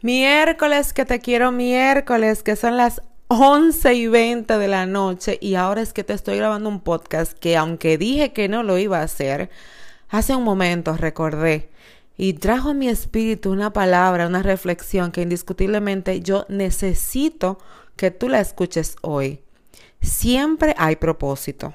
Miércoles que te quiero miércoles, que son las 11 y 20 de la noche y ahora es que te estoy grabando un podcast que aunque dije que no lo iba a hacer, hace un momento recordé y trajo a mi espíritu una palabra, una reflexión que indiscutiblemente yo necesito que tú la escuches hoy. Siempre hay propósito.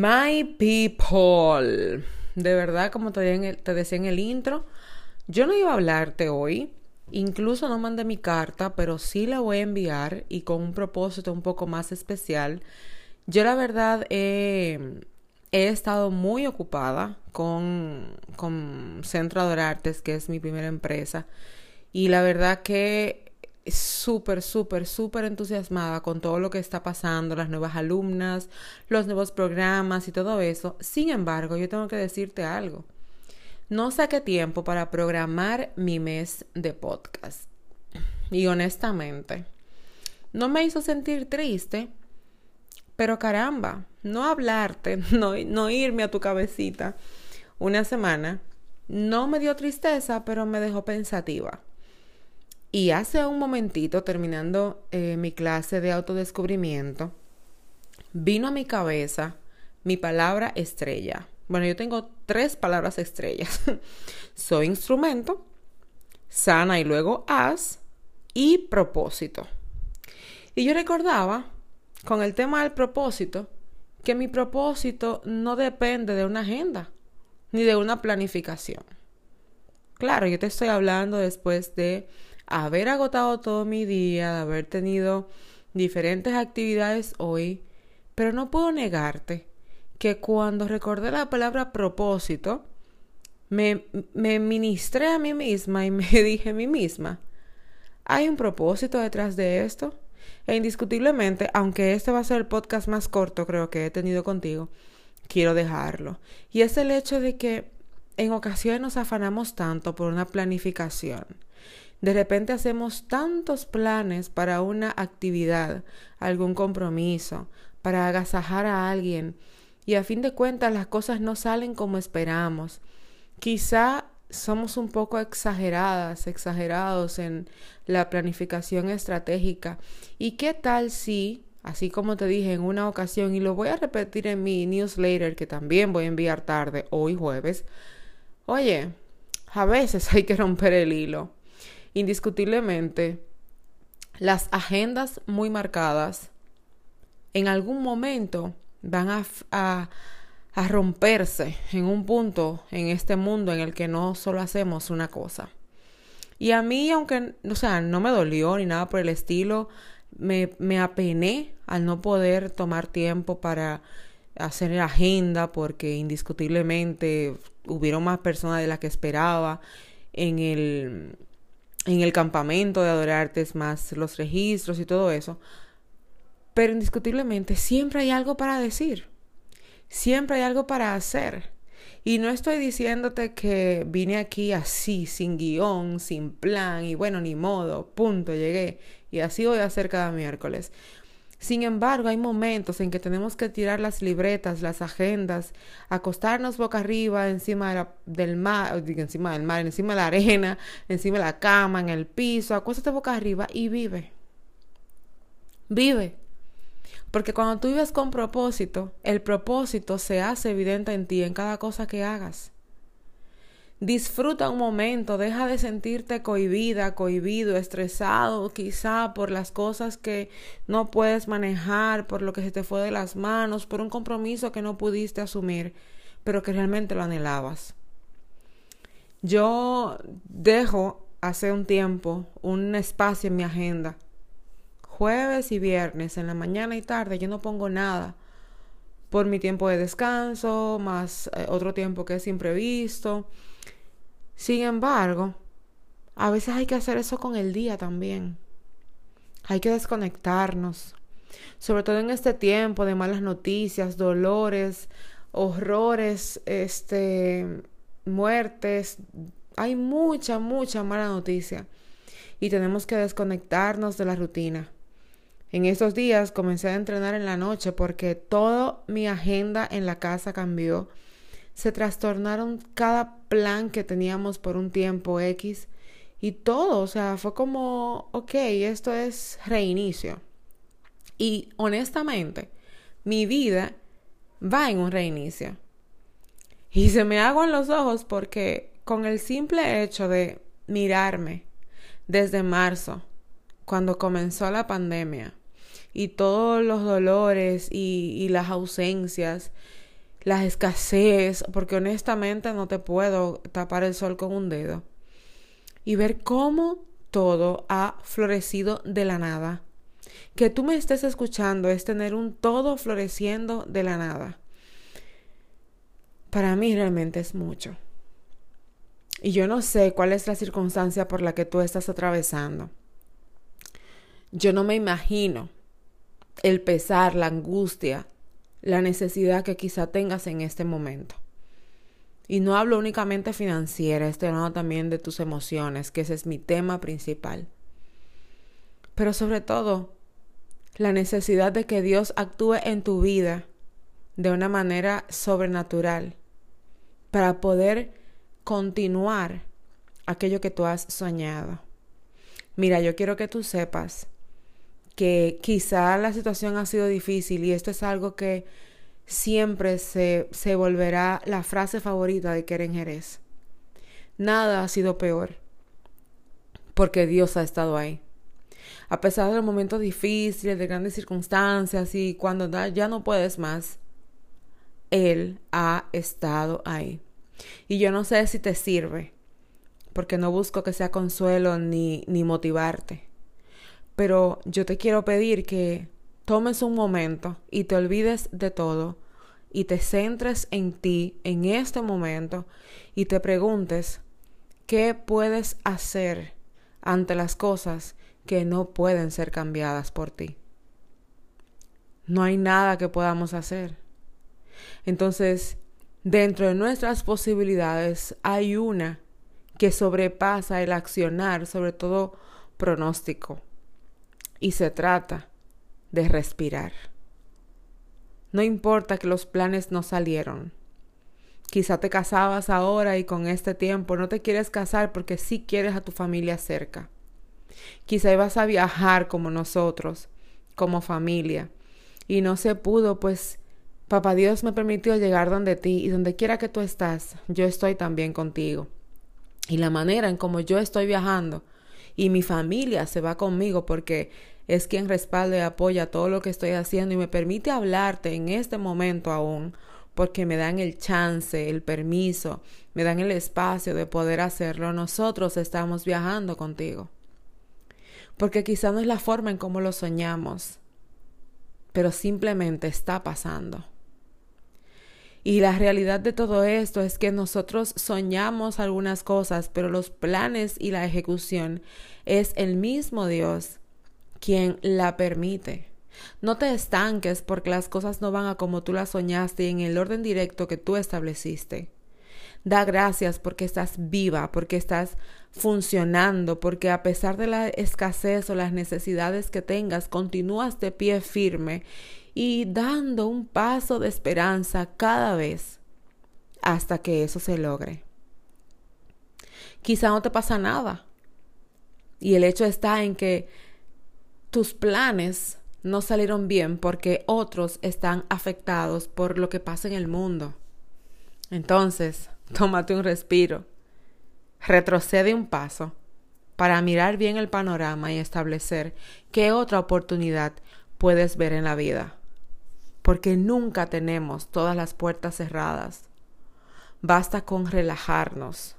My people. De verdad, como te, decía en el intro, yo no iba a hablarte hoy. Incluso no mandé mi carta, pero sí la voy a enviar y con un propósito un poco más especial. Yo la verdad he estado muy ocupada con, con Centro Adorartes, que es mi primera empresa. Y la verdad que súper, súper, súper entusiasmada con todo lo que está pasando, las nuevas alumnas, los nuevos programas y todo eso. Sin embargo, yo tengo que decirte algo. No saqué tiempo para programar mi mes de podcast. Y honestamente, no me hizo sentir triste, pero caramba, no hablarte, no, no irme a tu cabecita una semana, no me dio tristeza, pero me dejó pensativa. Y hace un momentito, terminando eh, mi clase de autodescubrimiento, vino a mi cabeza mi palabra estrella. Bueno, yo tengo tres palabras estrellas. Soy instrumento, sana y luego haz y propósito. Y yo recordaba con el tema del propósito que mi propósito no depende de una agenda ni de una planificación. Claro, yo te estoy hablando después de haber agotado todo mi día, de haber tenido diferentes actividades hoy, pero no puedo negarte que cuando recordé la palabra propósito, me, me ministré a mí misma y me dije a mí misma, ¿hay un propósito detrás de esto? E indiscutiblemente, aunque este va a ser el podcast más corto creo que he tenido contigo, quiero dejarlo. Y es el hecho de que en ocasiones nos afanamos tanto por una planificación de repente hacemos tantos planes para una actividad, algún compromiso, para agasajar a alguien, y a fin de cuentas las cosas no salen como esperamos. Quizá somos un poco exageradas, exagerados en la planificación estratégica. ¿Y qué tal si, así como te dije en una ocasión, y lo voy a repetir en mi newsletter que también voy a enviar tarde, hoy jueves, oye, a veces hay que romper el hilo indiscutiblemente, las agendas muy marcadas en algún momento van a, a, romperse en un punto en este mundo en el que no solo hacemos una cosa. Y a mí, aunque, o sea, no me dolió ni nada por el estilo, me, me apené al no poder tomar tiempo para hacer la agenda porque indiscutiblemente hubieron más personas de las que esperaba en el en el campamento de adorartes más los registros y todo eso. Pero indiscutiblemente siempre hay algo para decir. Siempre hay algo para hacer. Y no estoy diciéndote que vine aquí así, sin guion, sin plan, y bueno, ni modo, punto, llegué. Y así voy a hacer cada miércoles. Sin embargo, hay momentos en que tenemos que tirar las libretas, las agendas, acostarnos boca arriba encima del mar, encima del mar, encima de la arena, encima de la cama, en el piso, acuéstate boca arriba y vive. Vive. Porque cuando tú vives con propósito, el propósito se hace evidente en ti en cada cosa que hagas. Disfruta un momento, deja de sentirte cohibida, cohibido, estresado, quizá por las cosas que no puedes manejar, por lo que se te fue de las manos, por un compromiso que no pudiste asumir, pero que realmente lo anhelabas. Yo dejo hace un tiempo un espacio en mi agenda. Jueves y viernes, en la mañana y tarde, yo no pongo nada por mi tiempo de descanso, más eh, otro tiempo que es imprevisto. Sin embargo, a veces hay que hacer eso con el día también. Hay que desconectarnos, sobre todo en este tiempo de malas noticias, dolores, horrores, este, muertes. Hay mucha, mucha mala noticia y tenemos que desconectarnos de la rutina. En estos días comencé a entrenar en la noche porque toda mi agenda en la casa cambió. Se trastornaron cada plan que teníamos por un tiempo X y todo, o sea, fue como, ok, esto es reinicio. Y honestamente, mi vida va en un reinicio. Y se me en los ojos porque con el simple hecho de mirarme desde marzo, cuando comenzó la pandemia, y todos los dolores y, y las ausencias, la escasez, porque honestamente no te puedo tapar el sol con un dedo, y ver cómo todo ha florecido de la nada. Que tú me estés escuchando es tener un todo floreciendo de la nada. Para mí realmente es mucho. Y yo no sé cuál es la circunstancia por la que tú estás atravesando. Yo no me imagino el pesar, la angustia, la necesidad que quizá tengas en este momento. Y no hablo únicamente financiera, estoy hablando también de tus emociones, que ese es mi tema principal. Pero sobre todo, la necesidad de que Dios actúe en tu vida de una manera sobrenatural para poder continuar aquello que tú has soñado. Mira, yo quiero que tú sepas que quizá la situación ha sido difícil y esto es algo que siempre se, se volverá la frase favorita de Keren Jerez. Nada ha sido peor porque Dios ha estado ahí. A pesar de los momentos difíciles, de grandes circunstancias y cuando ya no puedes más, Él ha estado ahí. Y yo no sé si te sirve, porque no busco que sea consuelo ni, ni motivarte. Pero yo te quiero pedir que tomes un momento y te olvides de todo y te centres en ti en este momento y te preguntes qué puedes hacer ante las cosas que no pueden ser cambiadas por ti. No hay nada que podamos hacer. Entonces, Dentro de nuestras posibilidades hay una que sobrepasa el accionar, sobre todo pronóstico. Y se trata de respirar. No importa que los planes no salieron. Quizá te casabas ahora y con este tiempo no te quieres casar porque sí quieres a tu familia cerca. Quizá ibas a viajar como nosotros, como familia, y no se pudo pues Papá Dios me permitió llegar donde ti y donde quiera que tú estás, yo estoy también contigo. Y la manera en como yo estoy viajando y mi familia se va conmigo porque es quien respalda y apoya todo lo que estoy haciendo y me permite hablarte en este momento aún porque me dan el chance, el permiso, me dan el espacio de poder hacerlo. Nosotros estamos viajando contigo. Porque quizá no es la forma en cómo lo soñamos, pero simplemente está pasando. Y la realidad de todo esto es que nosotros soñamos algunas cosas, pero los planes y la ejecución es el mismo Dios quien la permite. No te estanques porque las cosas no van a como tú las soñaste en el orden directo que tú estableciste. Da gracias porque estás viva, porque estás funcionando, porque a pesar de la escasez o las necesidades que tengas, continúas de pie firme y dando un paso de esperanza cada vez hasta que eso se logre. Quizá no te pasa nada. Y el hecho está en que tus planes no salieron bien porque otros están afectados por lo que pasa en el mundo. Entonces, tómate un respiro, retrocede un paso para mirar bien el panorama y establecer qué otra oportunidad puedes ver en la vida porque nunca tenemos todas las puertas cerradas. Basta con relajarnos,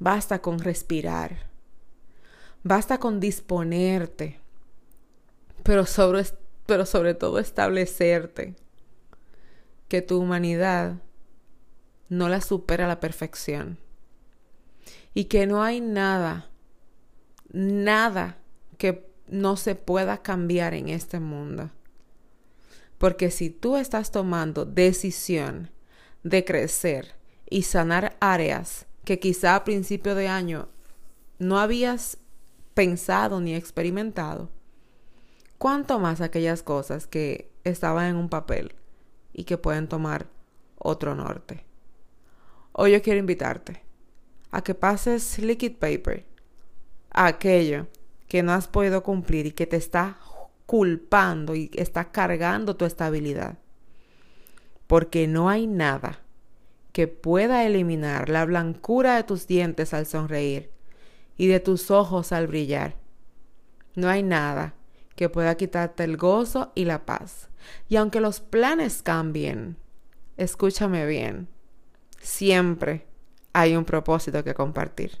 basta con respirar, basta con disponerte, pero sobre, todo establecerte. que tu humanidad no la supera a la perfección. Y que no hay nada, nada que no se pueda cambiar en este mundo. Porque si tú estás tomando decisión de crecer y sanar áreas que quizá a principio de año no habías pensado ni experimentado, cuánto más aquellas cosas que estaban en un papel y que pueden tomar otro norte. Hoy yo quiero invitarte a que pases liquid paper a aquello que no has podido cumplir y que te está culpando y está cargando tu estabilidad. Porque no hay nada que pueda eliminar la blancura de tus dientes al sonreír y de tus ojos al brillar. No hay nada que pueda quitarte el gozo y la paz. Y aunque los planes cambien, escúchame bien, siempre hay un propósito que compartir.